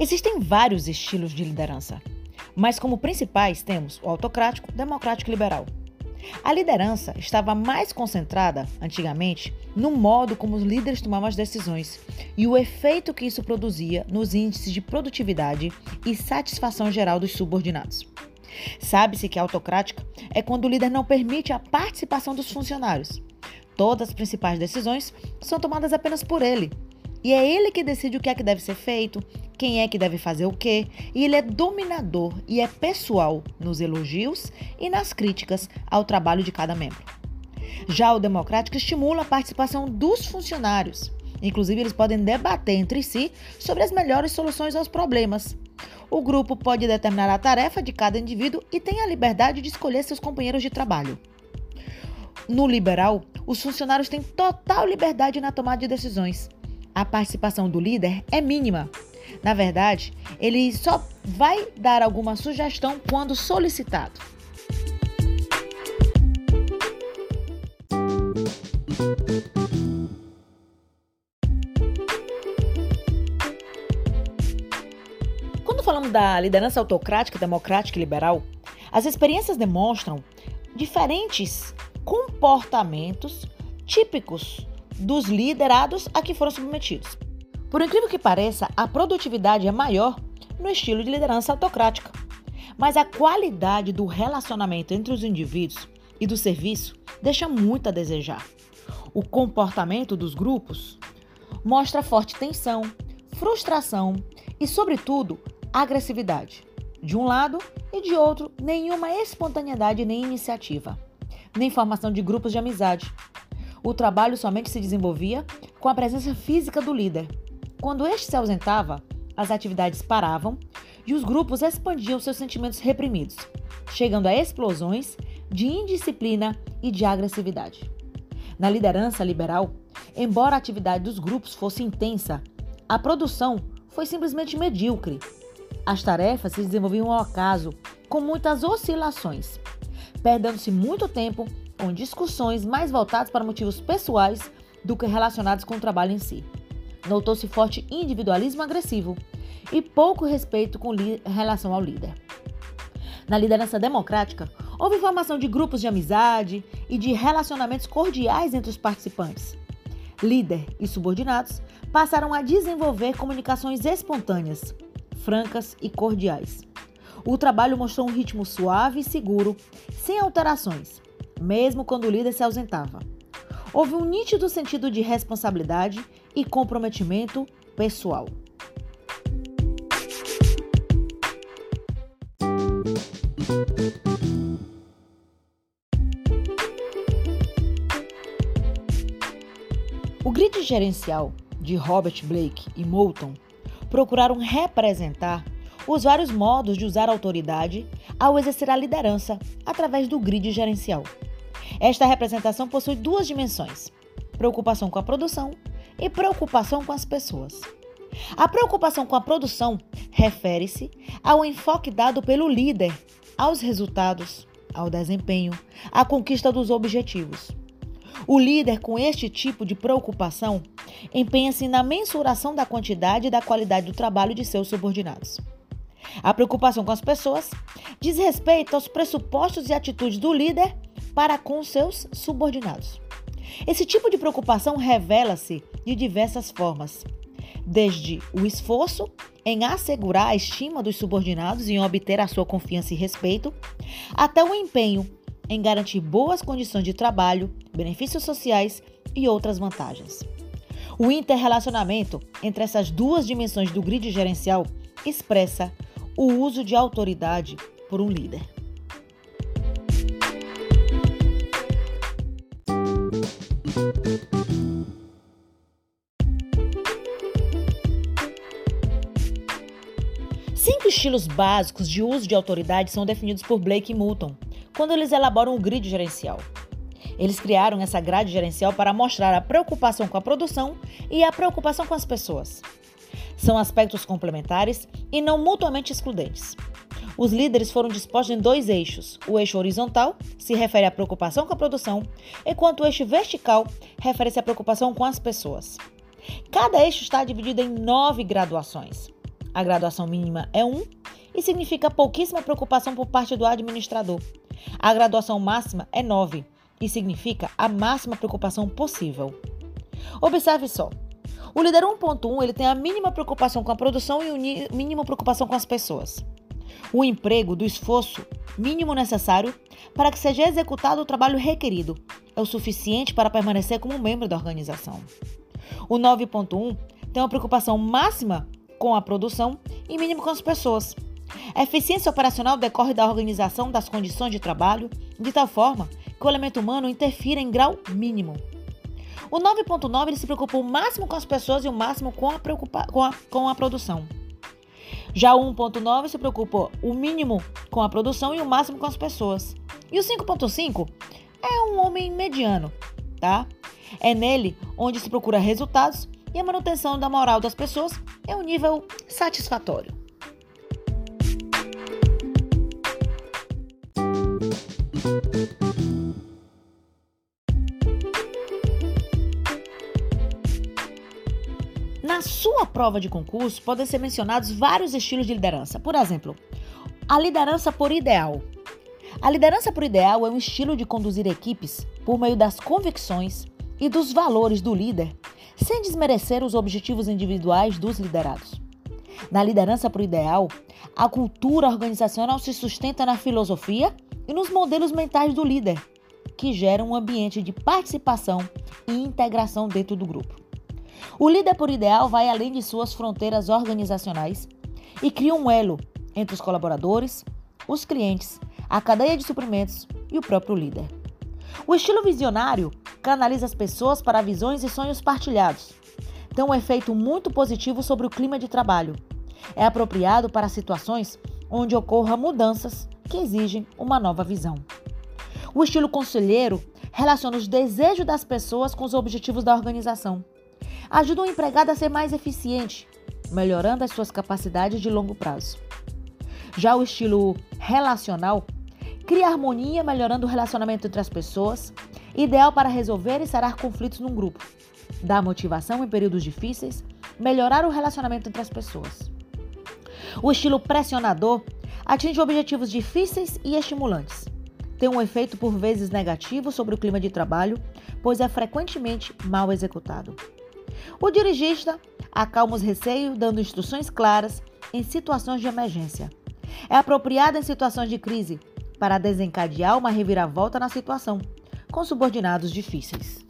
Existem vários estilos de liderança, mas como principais temos o autocrático, democrático e liberal. A liderança estava mais concentrada, antigamente, no modo como os líderes tomavam as decisões e o efeito que isso produzia nos índices de produtividade e satisfação geral dos subordinados. Sabe-se que a autocrática é quando o líder não permite a participação dos funcionários. Todas as principais decisões são tomadas apenas por ele. E é ele que decide o que é que deve ser feito, quem é que deve fazer o quê, e ele é dominador e é pessoal nos elogios e nas críticas ao trabalho de cada membro. Já o democrático estimula a participação dos funcionários. Inclusive, eles podem debater entre si sobre as melhores soluções aos problemas. O grupo pode determinar a tarefa de cada indivíduo e tem a liberdade de escolher seus companheiros de trabalho. No liberal, os funcionários têm total liberdade na tomada de decisões. A participação do líder é mínima. Na verdade, ele só vai dar alguma sugestão quando solicitado. Quando falamos da liderança autocrática, democrática e liberal, as experiências demonstram diferentes comportamentos típicos dos liderados a que foram submetidos. Por incrível que pareça, a produtividade é maior no estilo de liderança autocrática, mas a qualidade do relacionamento entre os indivíduos e do serviço deixa muito a desejar. O comportamento dos grupos mostra forte tensão, frustração e, sobretudo, agressividade. De um lado e de outro, nenhuma espontaneidade nem iniciativa, nem formação de grupos de amizade. O trabalho somente se desenvolvia com a presença física do líder. Quando este se ausentava, as atividades paravam e os grupos expandiam seus sentimentos reprimidos, chegando a explosões de indisciplina e de agressividade. Na liderança liberal, embora a atividade dos grupos fosse intensa, a produção foi simplesmente medíocre as tarefas se desenvolviam ao acaso, com muitas oscilações, perdendo-se muito tempo com discussões mais voltadas para motivos pessoais do que relacionados com o trabalho em si. Notou-se forte individualismo agressivo e pouco respeito com relação ao líder. Na liderança democrática, houve formação de grupos de amizade e de relacionamentos cordiais entre os participantes. Líder e subordinados passaram a desenvolver comunicações espontâneas, francas e cordiais. O trabalho mostrou um ritmo suave e seguro, sem alterações, mesmo quando o líder se ausentava. Houve um nítido sentido de responsabilidade e comprometimento pessoal. O grid gerencial de Robert Blake e Moulton procuraram representar os vários modos de usar a autoridade ao exercer a liderança através do grid gerencial. Esta representação possui duas dimensões: preocupação com a produção e preocupação com as pessoas. A preocupação com a produção refere-se ao enfoque dado pelo líder aos resultados, ao desempenho, à conquista dos objetivos. O líder com este tipo de preocupação empenha-se na mensuração da quantidade e da qualidade do trabalho de seus subordinados. A preocupação com as pessoas diz respeito aos pressupostos e atitudes do líder para com seus subordinados. Esse tipo de preocupação revela-se de diversas formas, desde o esforço em assegurar a estima dos subordinados e em obter a sua confiança e respeito, até o empenho em garantir boas condições de trabalho, benefícios sociais e outras vantagens. O interrelacionamento entre essas duas dimensões do grid gerencial expressa o uso de autoridade por um líder. Cinco estilos básicos de uso de autoridade são definidos por Blake e Moulton quando eles elaboram o grid gerencial. Eles criaram essa grade gerencial para mostrar a preocupação com a produção e a preocupação com as pessoas. São aspectos complementares e não mutuamente excludentes. Os líderes foram dispostos em dois eixos. O eixo horizontal se refere à preocupação com a produção, enquanto o eixo vertical refere-se à preocupação com as pessoas. Cada eixo está dividido em nove graduações. A graduação mínima é 1 e significa pouquíssima preocupação por parte do administrador. A graduação máxima é 9 e significa a máxima preocupação possível. Observe só. O líder 1.1 ele tem a mínima preocupação com a produção e o mínimo preocupação com as pessoas. O emprego do esforço mínimo necessário para que seja executado o trabalho requerido é o suficiente para permanecer como membro da organização. O 9.1 tem uma preocupação máxima com a produção e mínimo com as pessoas. A eficiência operacional decorre da organização das condições de trabalho de tal forma que o elemento humano interfira em grau mínimo. O 9.9 se preocupa o máximo com as pessoas e o máximo com a, com a, com a produção. Já o 1.9 se preocupa o mínimo com a produção e o máximo com as pessoas. E o 5.5 é um homem mediano, tá? É nele onde se procura resultados e a manutenção da moral das pessoas é um nível satisfatório. Na sua prova de concurso, podem ser mencionados vários estilos de liderança. Por exemplo, a liderança por ideal. A liderança por ideal é um estilo de conduzir equipes por meio das convicções e dos valores do líder, sem desmerecer os objetivos individuais dos liderados. Na liderança por ideal, a cultura organizacional se sustenta na filosofia e nos modelos mentais do líder, que geram um ambiente de participação e integração dentro do grupo. O líder por ideal vai além de suas fronteiras organizacionais e cria um elo entre os colaboradores, os clientes, a cadeia de suprimentos e o próprio líder. O estilo visionário canaliza as pessoas para visões e sonhos partilhados. Tem um efeito muito positivo sobre o clima de trabalho. É apropriado para situações onde ocorram mudanças que exigem uma nova visão. O estilo conselheiro relaciona os desejos das pessoas com os objetivos da organização ajuda o empregado a ser mais eficiente, melhorando as suas capacidades de longo prazo. Já o estilo relacional cria harmonia, melhorando o relacionamento entre as pessoas, ideal para resolver e sarar conflitos num grupo, dá motivação em períodos difíceis, melhorar o relacionamento entre as pessoas. O estilo pressionador atinge objetivos difíceis e estimulantes. Tem um efeito por vezes negativo sobre o clima de trabalho, pois é frequentemente mal executado. O dirigista acalma os receios, dando instruções claras em situações de emergência. É apropriado em situações de crise para desencadear uma reviravolta na situação, com subordinados difíceis.